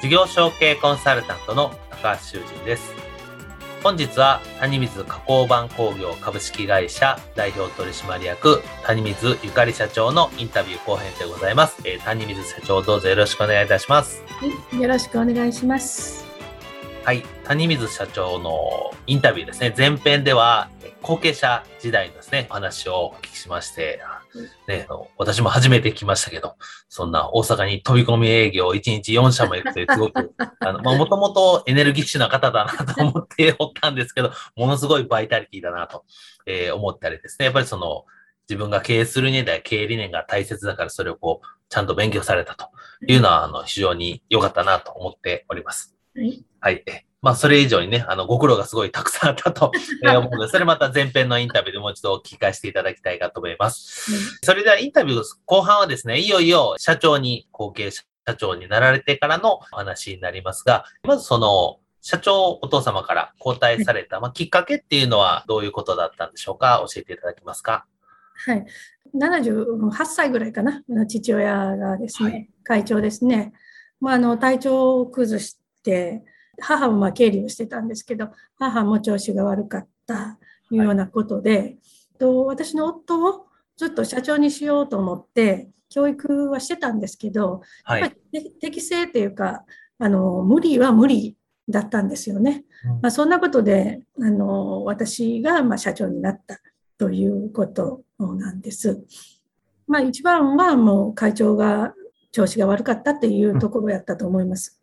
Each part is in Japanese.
事業承継コンサルタントの高橋修人です。本日は谷水加工版工業株式会社代表取締役谷水ゆかり社長のインタビュー後編でございます。えー、谷水社長どうぞよろしくお願いいたします。はい、よろしくお願いします。はい、谷水社長のインタビューですね。前編では後継者時代のですね、お話をお聞きしまして、ね、私も初めて来ましたけど、そんな大阪に飛び込み営業1日4社も行くという、すごく、あの、まあ、もともとエネルギッシュな方だなと思っておったんですけど、ものすごいバイタリティだなと、えー、思ったりですね、やっぱりその、自分が経営するには経営理念が大切だから、それをこう、ちゃんと勉強されたというのは、あの、非常に良かったなと思っております。はい。はい。まあ、それ以上にね、あの、ご苦労がすごいたくさんあったと 思うので、それまた前編のインタビューでもう一度聞かせていただきたいかと思います。うん、それではインタビュー後半はですね、いよいよ社長に、後継社長になられてからのお話になりますが、まずその、社長お父様から交代された、まあ、きっかけっていうのはどういうことだったんでしょうか？教えていただけますか？はい。78歳ぐらいかな、父親がですね、はい、会長ですね。まあ、あの、体調を崩して、母もまあ経理をしてたんですけど、母も調子が悪かったというようなことで、はい、と私の夫をずっと社長にしようと思って、教育はしてたんですけど、はい、適正というか、あの無理は無理だったんですよね。うん、まあ、そんなことであの私がまあ社長になったということなんです。まあ、一番はもう会長が調子が悪かったっていうところやったと思います。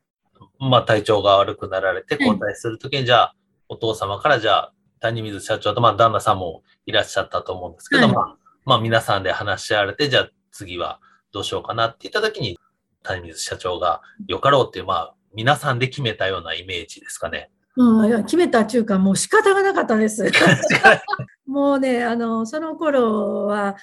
まあ、体調が悪くなられて交代するときに、じゃあ、お父様からじゃあ、谷水社長と、まあ、旦那さんもいらっしゃったと思うんですけど、はい、まあ、まあ、皆さんで話し合われて、じゃあ、次はどうしようかなって言ったときに、谷水社長がよかろうっていう、まあ、皆さんで決めたようなイメージですかね。うん、決めたっていうか、もう仕方がなかったです。もうね、あの、その頃は、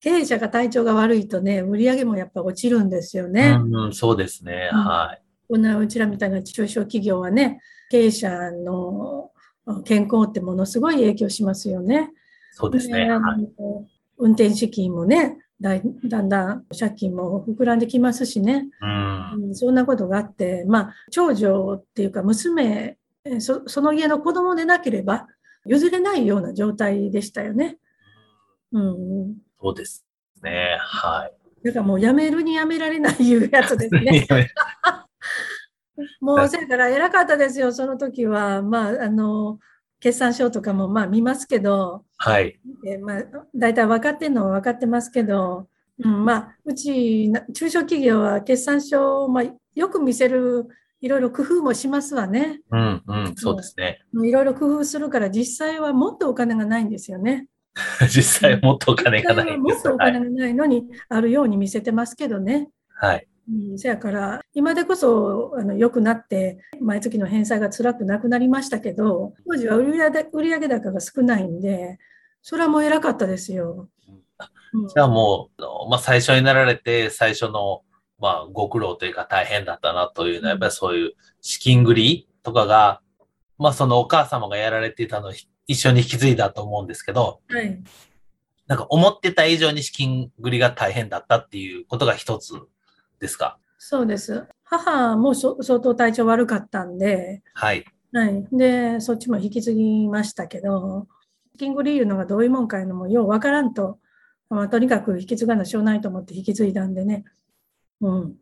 経営者が体調が悪いとね、売り上げもやっぱ落ちるんですよね。うん、そうですね。はい。こんなうちらみたいな中小企業はね、経営者の健康ってものすごい影響しますよね。そうですね。はい、運転資金もねだ、だんだん借金も膨らんできますしね。うん、そんなことがあって、まあ、長女っていうか娘そ、その家の子供でなければ譲れないような状態でしたよね。うん、そうですね。はい。だからもうやめるにやめられないいうやつですね。もうそれから偉かったですよ、その時は。まあ、あの、決算書とかもまあ見ますけど、はい。えまあ、大体分かってるのは分かってますけど、うん、まあ、うち、中小企業は決算書を、まあ、よく見せる、いろいろ工夫もしますわね。うん、うん、そうですね。いろいろ工夫するから、実際はもっとお金がないんですよね。実際もっとお金がないもっとお金がないのに、あるように見せてますけどね。はい。うん、せやから、今でこそあの良くなって、毎月の返済が辛くなくなりましたけど、当時は売上売上高が少ないんで、それはもう偉かったですよ。じゃあもう、まあ、最初になられて、最初の、まあ、ご苦労というか大変だったなというのは、やっぱりそういう資金繰りとかが、まあ、そのお母様がやられていたのを一緒に引き継いだと思うんですけど、はい、なんか思ってた以上に資金繰りが大変だったっていうことが一つですか？そうです。母も相当体調悪かったんで、はい。はい。で、そっちも引き継ぎましたけど、キングリーいうのがどういうもんかいうのもようわからんと、まあ、とにかく引き継がなしょうないと思って引き継いだんでね。うん。うん、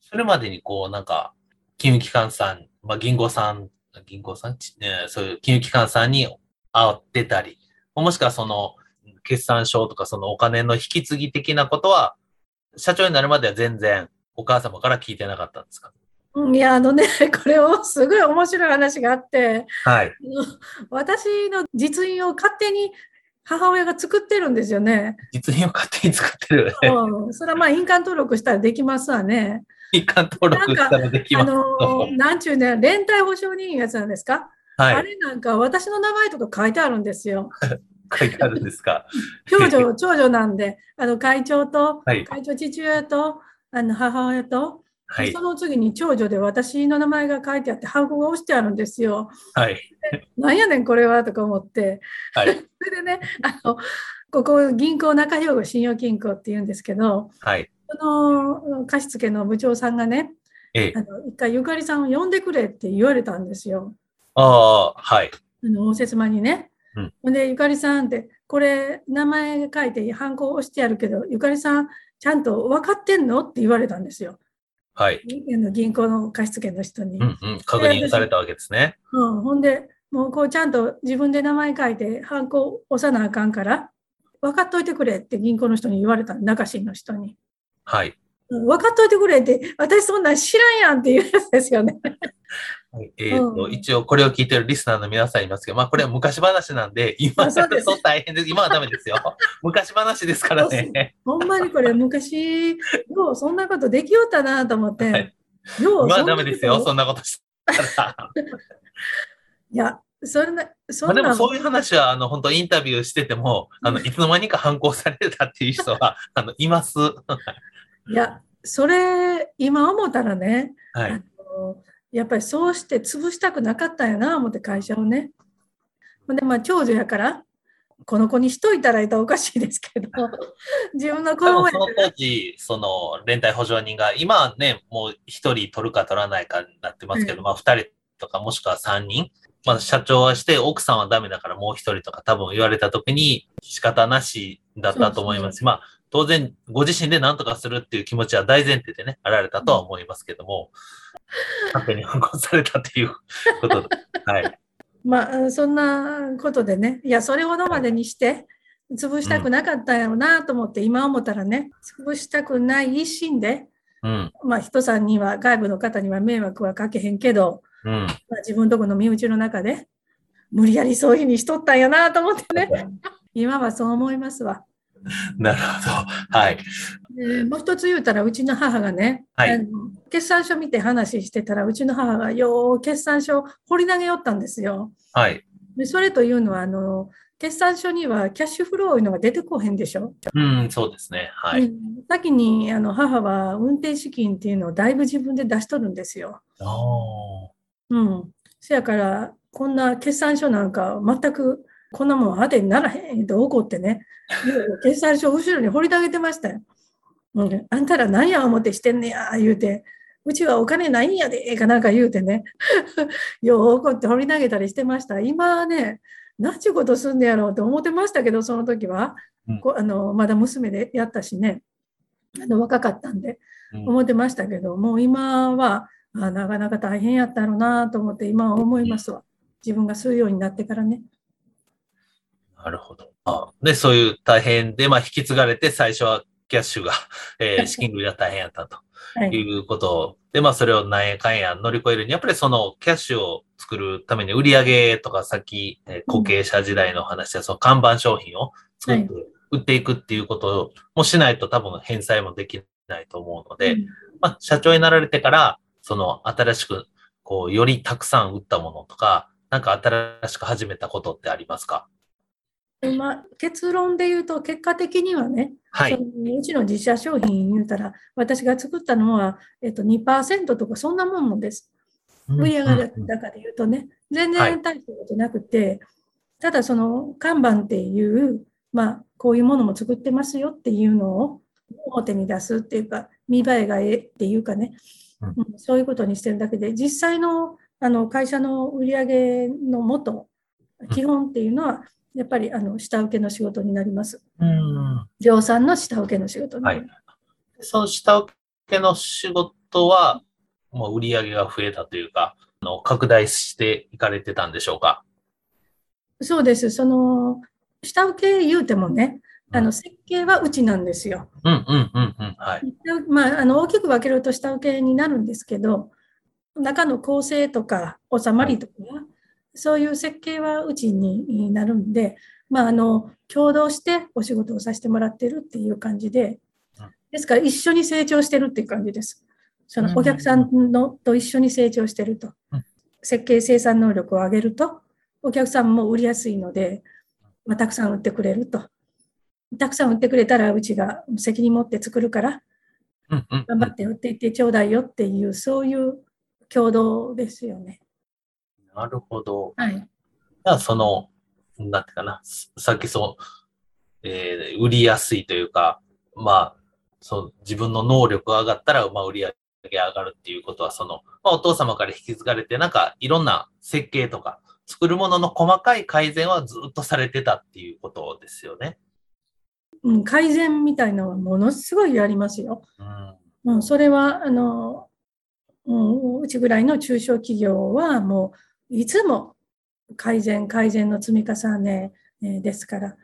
それまでにこう、なんか、金融機関さん、まあ、銀行さん、銀行さん、ね、そういう金融機関さんに会ってたり、もしくはその、決算書とかそのお金の引き継ぎ的なことは、社長になるまでは全然お母様から聞いてなかったんですか？いや、あのね、これをすごい面白い話があって、はい。私の実印を勝手に母親が作ってるんですよね。実印を勝手に作ってる。うんそれはまあ印鑑登録したらできますわね。一貫登録したらできます。あのー、なんちゅうね、連帯保証人やつなんですか、あはい。れなんか私の名前とか書いてあるんですよ。書いてあるんですか？長女、長女なんで、あの会長と、はい。会長父親と、あの母親と、はいそ。の次に長女で私の名前が書いてあって、ハンコが押してあるんですよ。はい。なんやねん、これはとか思って。はい。それでね、あの、ここ銀行中兵庫信用金庫って言うんですけど、はい。その貸付の部長さんがね、ええあ。の一回ゆかりさんを呼んでくれって言われたんですよ。ああ、はい。あの応接間にね。うんほんで、ゆかりさんって、これ、名前書いて、ハンコ押してあるけど、ゆかりさん、ちゃんと分かってんのって言われたんですよ。はい。あの銀行の貸付の人に。うんうん。確認されたわけですね。うん、ほんで、もうこうちゃんと自分で名前書いて、ハンコ押さなあかんから、分かっといてくれって銀行の人に言われたの、中新の人に。はい。うん分かっといてくれって、私そんなん知らんやんっていうやつですよね。はいえっ、と、うん一応これを聞いてるリスナーの皆さんいますけど、まあこれは昔話なんで、今あそうですそう大変です。今はダメですよ。昔話ですからね。ほんまにこれ昔、ようそんなことできよったなと思って。はいよう？今はダメですよ。そんなこと？したら。いや、そんな、そまあんなでもそういう話は、あの、本当インタビューしてても、あの、いつの間にか反抗されたっていう人は、あの、います。はいや、それ、今思ったらね、い。あのやっぱりそうして潰したくなかったんやな、思って会社をね。で、まあ、長女やから、この子にしといたらいたらおかしいですけど、自分の子供その当時、その連帯保証人が、今はね、もう一人取るか取らないかになってますけど、うんまあ二人とかもしくは三人。まあ社長はして、奥さんはダメだからもう一人とか多分言われた時に仕方なしだったと思いますし、まあ当然ご自身で何とかするっていう気持ちは大前提でね、あられたとは思いますけども、勝手に反抗されたっていうことで。はい。まあ、そんなことでね、いや、それほどまでにして、潰したくなかったんやろうなと思って、今思ったらね、潰したくない一心で、うん。まあ、人さんには、外部の方には迷惑はかけへんけど、うん。まあ、自分とこの身内の中で、無理やりそういうふうにしとったんやなと思ってね、今はそう思いますわ。なるほど。はい。でもう一つ言うたら、うちの母がね、はいあの決算書見て話してたら、うちの母がよう決算書掘り投げよったんですよ。はい。でそれというのはあの、決算書にはキャッシュフローいうのが出てこへんでしょ？うん、そうですね。はい。うん先にあの母は運転資金っていうのをだいぶ自分で出しとるんですよ。ああ。うん。せやから、こんな決算書なんか全くこんなもん当てにならへんと怒ってね、決算書後ろに掘り投げてましたよ。うん、あんたら何や思ってしてんねや、言うて。うちはお金ないんやで、かなんか言うてね。よう怒って掘り投げたりしてました。今はね、何ちゅうことすんねやろうと思ってましたけど、その時は。うんこあのまだ娘でやったしね、あの若かったんで。うん思ってましたけど、もう今はあなかなか大変やったろうなと思って、今は思いますわ。自分が吸うようになってからね。なるほど。あで、そういう大変で、まあ、引き継がれて、最初はキャッシュが、えー 資金繰りが大変やったと。はい。いうことで、まあ、それを何円かんや乗り越えるに、やっぱりそのキャッシュを作るために売り上げとか、さっき、えー後継者時代の話で、その看板商品を作って売っていくっていうこともしないと多分返済もできないと思うので、うん。まあ、社長になられてから、その新しく、こう、よりたくさん売ったものとか、なんか新しく始めたことってありますか？まあ、結論で言うと、結果的にはね、そはい。のうちの自社商品言うたら、私が作ったのは、えっと、2%とかそんなもんです。売上高で言うとね、全はい然大したことなくて、ただその看板っていう、まあ、こういうものも作ってますよっていうのを表に出すっていうか、見栄えがええっていうかね、うんうんそういうことにしてるだけで、実際のあの会社の売上の元、基本っていうのは、やっぱりあの下請けの仕事になります。うん。量産の下請けの仕事になります。その下請けの仕事は、もう売り上げが増えたというか、あの拡大していかれてたんでしょうか？そうです。その、下請け言うてもね、あの、うん設計はうちなんですよ。うんうんうんうん。はい。まあ、あの、大きく分けると下請けになるんですけど、中の構成とか収まりとか、そういう設計はうちになるんで、まあ、あの、共同してお仕事をさせてもらってるっていう感じでうん、ですから一緒に成長してるっていう感じです。そのうんお客さんのと一緒に成長してるとうん。設計生産能力を上げると、お客さんも売りやすいので、まあ、たくさん売ってくれると。たくさん売ってくれたらうちが責任持って作るから、頑張って売っていってちょうだいよっていう、そういう共同ですよね。なるほど。はい。じゃあ、その、なんていうかな、すさっきそう、えー売りやすいというか、まあ、そう、自分の能力が上がったら、まあ、売り上げ上がるっていうことは、その、まあ、お父様から引き継がれて、なんか、いろんな設計とか、作るものの細かい改善はずっとされてたっていうことですよね。うん、改善みたいなのはものすごいありますよ。うん。うん、それは、あの、うん、うちぐらいの中小企業はもう、いつも改善、改善の積み重ねえーですから、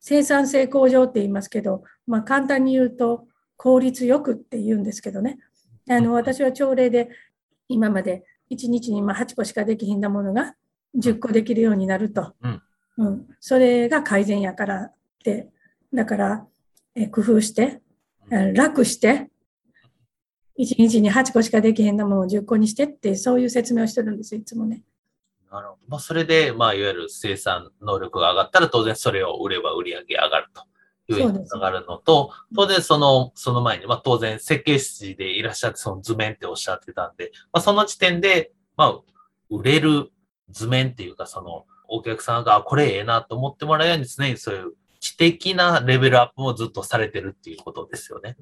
生産性向上って言いますけど、まあ、簡単に言うと、効率よくって言うんですけどね。あの、私は朝礼で、今まで1日にまあ8個しかできひんだものが10個できるようになると。うんうん、それが改善やからって、だから、えー工夫して、えー楽して、1日に8個しかできへんなものを10個にしてって、そういう説明をしてるんですよ、いつもね。なるほど。まあ、それで、まあ、いわゆる生産能力が上がったら、当然それを売れば売り上げ上がるというに上がるのと、当然その、その前に、まあ、当然設計士でいらっしゃって、その図面っておっしゃってたんで、まあ、その時点で、まあ、売れる図面っていうか、その、お客さんが、あこれええなと思ってもらうように常にそういう知的なレベルアップもずっとされてるっていうことですよね。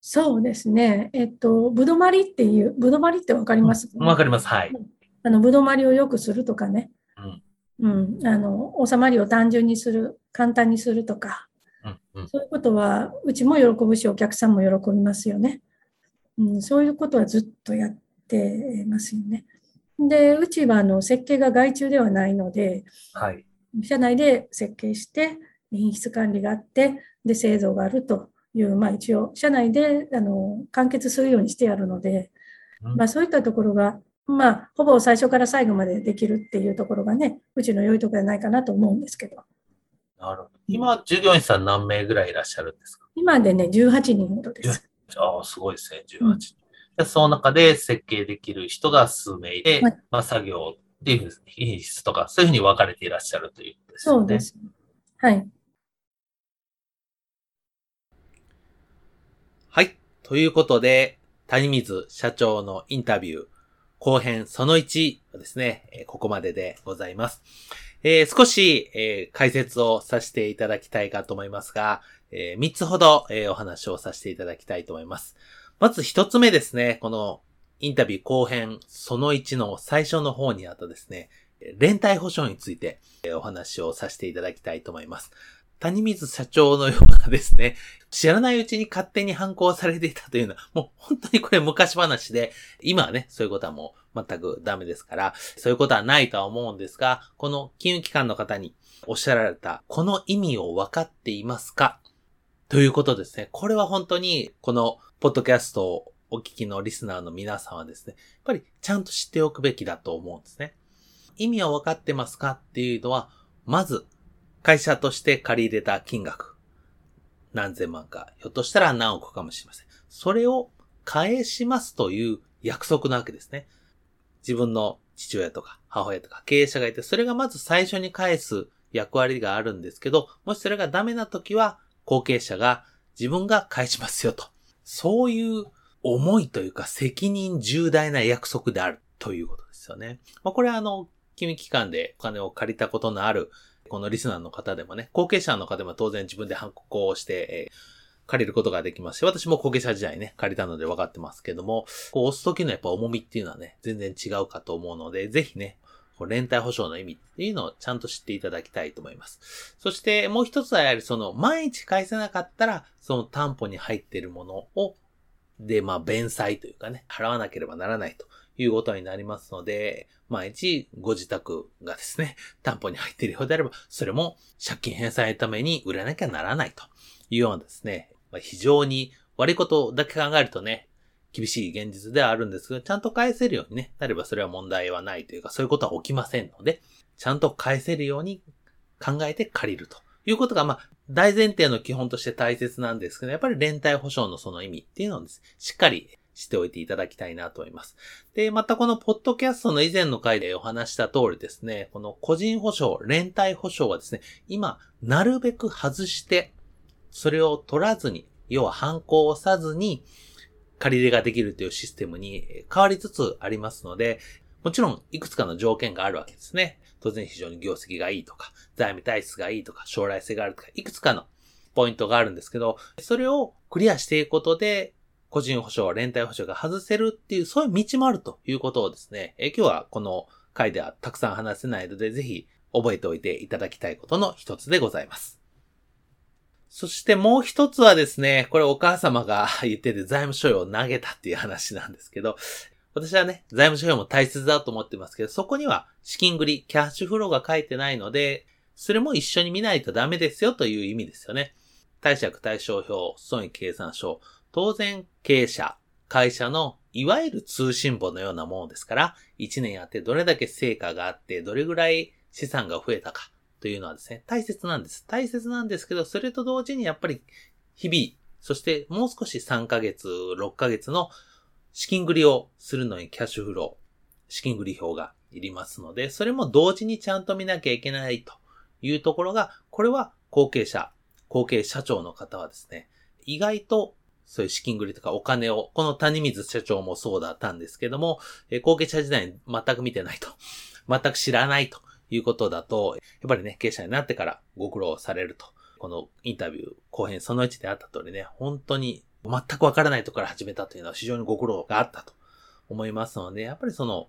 そうですね。えっと、ぶどまりっていう、ぶどまりってわかります？わかります。はい。あの、ぶどまりを良くするとかね。うん。うん。あの、収まりを単純にする、簡単にするとか。うん。うん。そういうことは、うちも喜ぶし、お客さんも喜びますよね。うん、そういうことはずっとやってますよね。で、うちはあの設計が外注ではないので、はい。社内で設計して、品質管理があって、で、製造があるという、まあ一応、社内であの完結するようにしてあるので、うんまあそういったところが、まあ、ほぼ最初から最後までできるっていうところがね、うちの良いところじゃないかなと思うんですけど、なるほど。今、従業員さん何名ぐらいいらっしゃるんですか？今でね、18人ほどです。ああ、すごいですね、18うん人。でその中で設計できる人が数名いて、はいまあ、作業っていう品質とか、そういうふうに分かれていらっしゃるということですよね。そうです。はい。はい。ということで、谷水社長のインタビュー、後編その1はですね、ここまででございます。えー少し、えー解説をさせていただきたいかと思いますが、え3つほど、えお話をさせていただきたいと思います。まず1つ目ですね、このインタビュー後編その1の最初の方にあったですね、連帯保証について、えお話をさせていただきたいと思います。谷水社長のよですね、知らないうちに勝手に反抗されていたというのは、もう本当にこれ昔話で、今はね、そういうことはもう全くダメですから、そういうことはないとは思うんですが、この金融機関の方におっしゃられた、この意味を分かっていますか？ということですね。これは本当に、このポッドキャストをお聞きのリスナーの皆さんはですね、やっぱりちゃんと知っておくべきだと思うんですね。意味は分かってますか？っていうのは、まず、会社として借り入れた金額。何千万か、ひょっとしたら何億かもしれません。それを返しますという約束なわけですね。自分の父親とか母親とか経営者がいて、それがまず最初に返す役割があるんですけど、もしそれがダメな時は、後継者が自分が返しますよと。そういう思いというか責任重大な約束であるということですよね。まあ、これはあの、金融機関でお金を借りたことのあるこのリスナーの方でもね、後継者の方でも当然自分で反抗をして、え借りることができますし、私も後継者時代ね、借りたので分かってますけども、こう押す時のやっぱ重みっていうのはね、全然違うかと思うので、ぜひね、連帯保証の意味っていうのをちゃんと知っていただきたいと思います。そしてもう一つはやはりその、毎日返せなかったら、その担保に入っているものを、で、まあ、弁済というかね、払わなければならないということになりますので、毎日ご自宅がですね、担保に入っているようであれば、それも借金返済のために売らなきゃならないと。いうようなですね、非常に悪いことだけ考えるとね、厳しい現実ではあるんですが、ちゃんと返せるようにね、なればそれは問題はないというか、そういうことは起きませんので、ちゃんと返せるように考えて借りると。いうことが、まあ、大前提の基本として大切なんですけど、やっぱり連帯保証のその意味っていうのをです、ね、しっかりしておいていただきたいなと思います。で、またこのポッドキャストの以前の回でお話した通りですね、この個人保証、連帯保証はですね、今、なるべく外して、それを取らずに、要は反抗をさずに、借り入れができるというシステムに変わりつつありますので、もちろんいくつかの条件があるわけですね。当然非常に業績がいいとか、財務体質がいいとか、将来性があるとか、いくつかのポイントがあるんですけど、それをクリアしていくことで、個人保証、連帯保証が外せるっていう、そういう道もあるということをですね、え今日はこの回ではたくさん話せないので、ぜひ覚えておいていただきたいことの一つでございます。そしてもう一つはですね、これお母様が言ってて財務諸用を投げたっていう話なんですけど、私はね、財務諸用も大切だと思ってますけど、そこには資金繰り、キャッシュフローが書いてないので、それも一緒に見ないとダメですよという意味ですよね。貸借対照表、損益計算書、当然経営者、会社のいわゆる通信簿のようなものですから、1年やってどれだけ成果があって、どれぐらい資産が増えたかというのはですね、大切なんです。大切なんですけど、それと同時にやっぱり日々、そしてもう少し3ヶ月、6ヶ月の資金繰りをするのにキャッシュフロー、資金繰り表がいりますので、それも同時にちゃんと見なきゃいけないというところが、これは後継者、後継社長の方はですね、意外とそういう資金繰りとかお金を、この谷水社長もそうだったんですけども、え後継者時代に全く見てないと。全く知らないということだと、やっぱりね、経営者になってからご苦労されると。このインタビュー後編その1であった通りね、本当に全くわからないところから始めたというのは非常にご苦労があったと思いますので、やっぱりその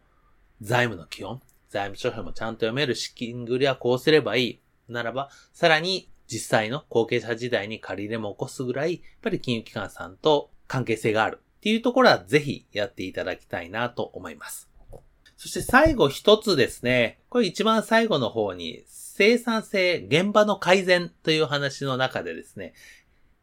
財務の基本、財務諸表もちゃんと読める資金繰りはこうすればいい。ならば、さらに実際の後継者時代に借り入れも起こすぐらい、やっぱり金融機関さんと関係性があるっていうところはぜひやっていただきたいなと思います。そして最後一つですね。これ一番最後の方に生産性、現場の改善という話の中でですね、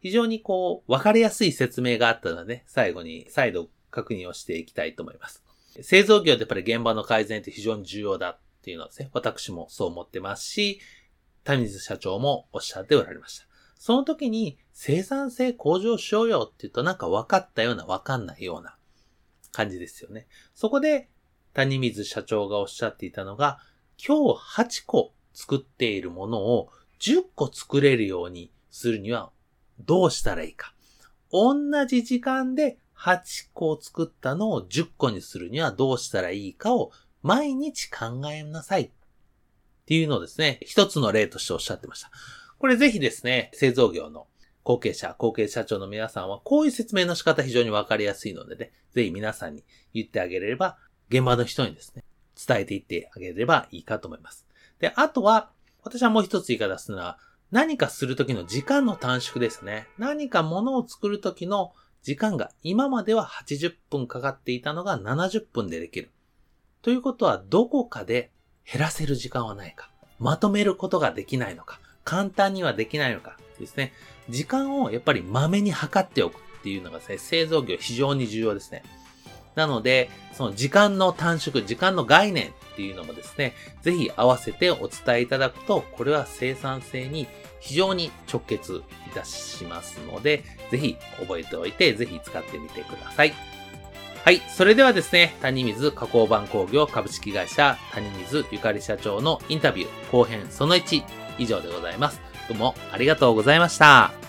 非常にこう、わかりやすい説明があったので、ね、最後に再度確認をしていきたいと思います。製造業でやっぱり現場の改善って非常に重要だっていうのはですね、私もそう思ってますし、谷水社長もおっしゃっておられました。その時に生産性向上しようよって言うとなんか分かったような分かんないような感じですよね。そこで谷水社長がおっしゃっていたのが、今日8個作っているものを10個作れるようにするにはどうしたらいいか。同じ時間で8個作ったのを10個にするにはどうしたらいいかを毎日考えなさい。っっていうのをですね、一つの例としておっしゃってました。これぜひですね、製造業の後継者、後継社長の皆さんはこういう説明の仕方非常にわかりやすいのでね、ぜひ皆さんに言ってあげれれば現場の人にですね、伝えていってあげればいいかと思います。で、あとは、私はもう一つ言い方するのは、何かするときの時間の短縮ですね。何か物を作るときの時間が今までは80分かかっていたのが70分でできる。ということは、どこかで減らせる時間はないか。まとめることができないのか。簡単にはできないのか。ですね。時間をやっぱりまめに測っておくっていうのがですね、製造業非常に重要ですね。なので、その時間の短縮、時間の概念っていうのもですね、ぜひ合わせてお伝えいただくと、これは生産性に非常に直結いたしますので、ぜひ覚えておいて、ぜひ使ってみてください。はい。それではですね、谷水加工版工業株式会社谷水ゆかり社長のインタビュー後編その1以上でございます。どうもありがとうございました。